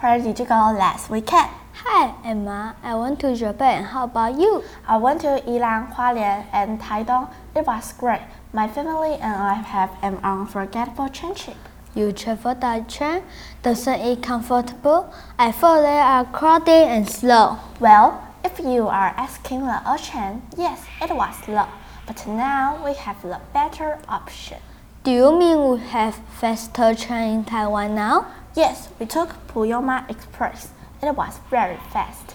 Where did you go last weekend? Hi, Emma. I went to Japan. How about you? I went to Yilan, Hualien, and Taidong. It was great. My family and I have an unforgettable train trip. You travel by train? Doesn't it comfortable? I thought they are crowded and slow. Well, if you are asking the ocean, yes, it was slow. But now we have the better option. Do you mean we have faster train in Taiwan now? Yes, we took Puyuma Express. It was very fast.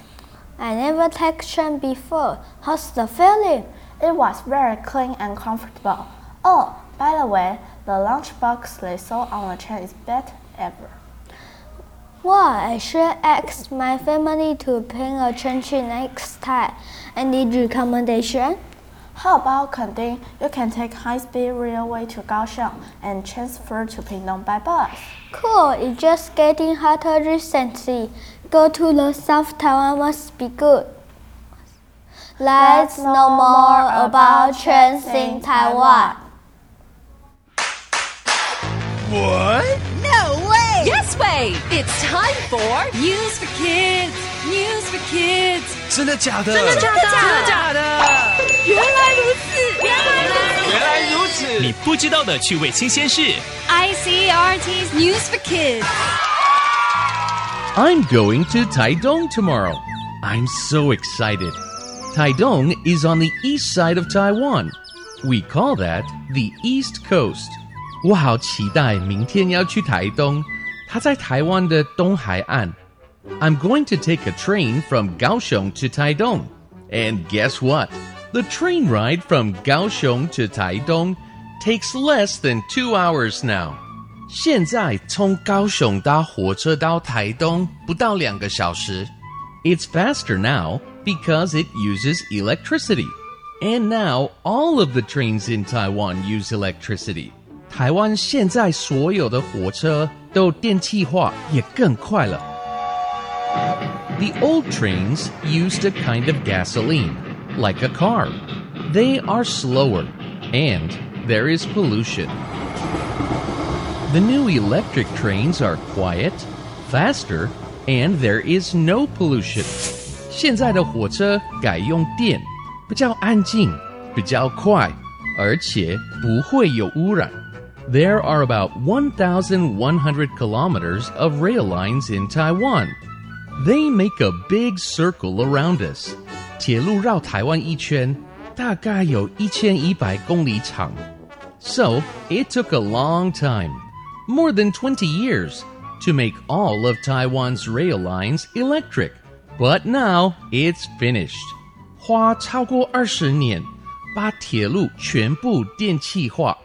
I never took train before. How's the feeling? It was very clean and comfortable. Oh, by the way, the lunchbox they sold on the train is better ever. Well, I should ask my family to plan a train trip next time. Any recommendation? How about Kenting? You can take high-speed railway to Kaohsiung and transfer to Pingdong by bus. Cool, it's just getting hotter recently. Go to the South Taiwan must be good. Let's know more about trains in Taiwan. What? No way! Yes way! It's time for News for Kids! News for Kids! 真的假的?真的假的?真的假的?真的假的?原来如此，原来如此。原来如此！你不知道的趣味新鲜事。 ICRT's News for Kids. I'm going to Taidong tomorrow. I'm so excited. Taidong is on the east side of Taiwan. We call that the East Coast. 我好期待明天要去台东，它在台湾的东海岸。I'm going to take a train from Kaohsiung to Taidong. And guess what? The train ride from Kaohsiung to Taidong takes less than two hours now. 现在从高雄搭火车到台东不到两个小时。It's faster now because it uses electricity. And now all of the trains in Taiwan use electricity. 台湾现在所有的火车都电气化，也更快了。The old trains used a kind of gasoline, like a car. They are slower, and there is pollution. The new electric trains are quiet, faster, and there is no pollution. 现在的火车改用电，比较安静，比较快，而且不会有污染。There are about 1,100 kilometers of rail lines in Taiwan. They make a big circle around us. 铁路绕台湾一圈，大概有一千一百公里长。So it took a long time, more than 20 years, to make all of Taiwan's rail lines electric. But now it's finished. 花超过二十年，把铁路全部电气化。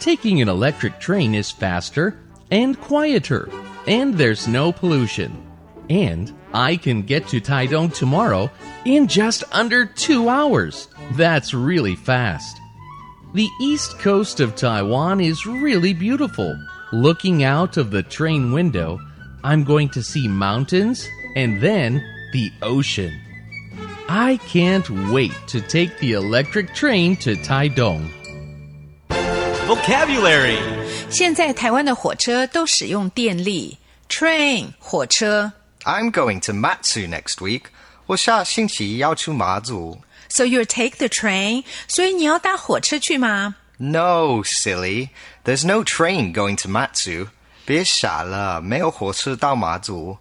Taking an electric train is faster and quieter, and there's no pollution. And I can get to Taidong tomorrow in just under two hours. That's really fast. The east coast of Taiwan is really beautiful. Looking out of the train window, I'm going to see mountains and then the ocean. I can't wait to take the electric train to Taidong. Vocabulary 现在台湾的火车都使用电力，train 火车。 I'm going to Matsu next week. 我下星期要去马祖。 So you take the train，所以你要搭火车去吗？ No, silly. There's no train going to Matsu. 别傻了，没有火车到马祖。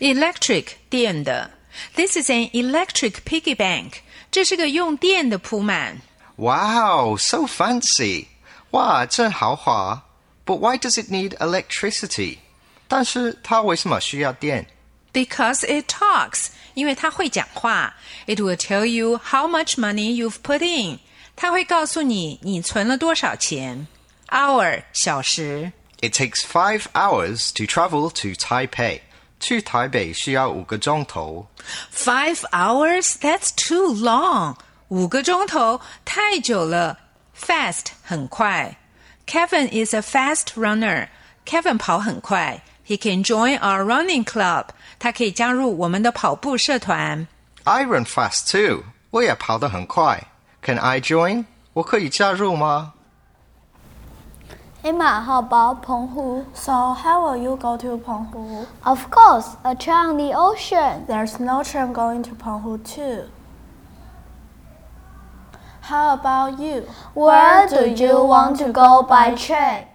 Electric 电的，This is an electric piggy bank。这是个用电的铺满。 Wow, so fancy. 哇，真豪华。But why does it need electricity? 但是它为什么需要电？ Because it talks，因为它会讲话。It will tell you how much money you've put in。它会告诉你你存了多少钱。Hour 小时。 It takes five hours to travel to Taipei. 去台北需要五个钟头。 Five hours? That's too long. 五个钟头太久了。Fast 很快。Kevin is a fast runner. Kevin 跑很快。 he can join our running club. 他可以加入我们的跑步社团。I run fast too. 我也跑得很快。Can I join? 我可以加入吗？Emma, how about Penghu? So, how will you go to Penghu? Of course, a train on the ocean. There's no train going to Penghu too. How about you? Where do you want to go by train?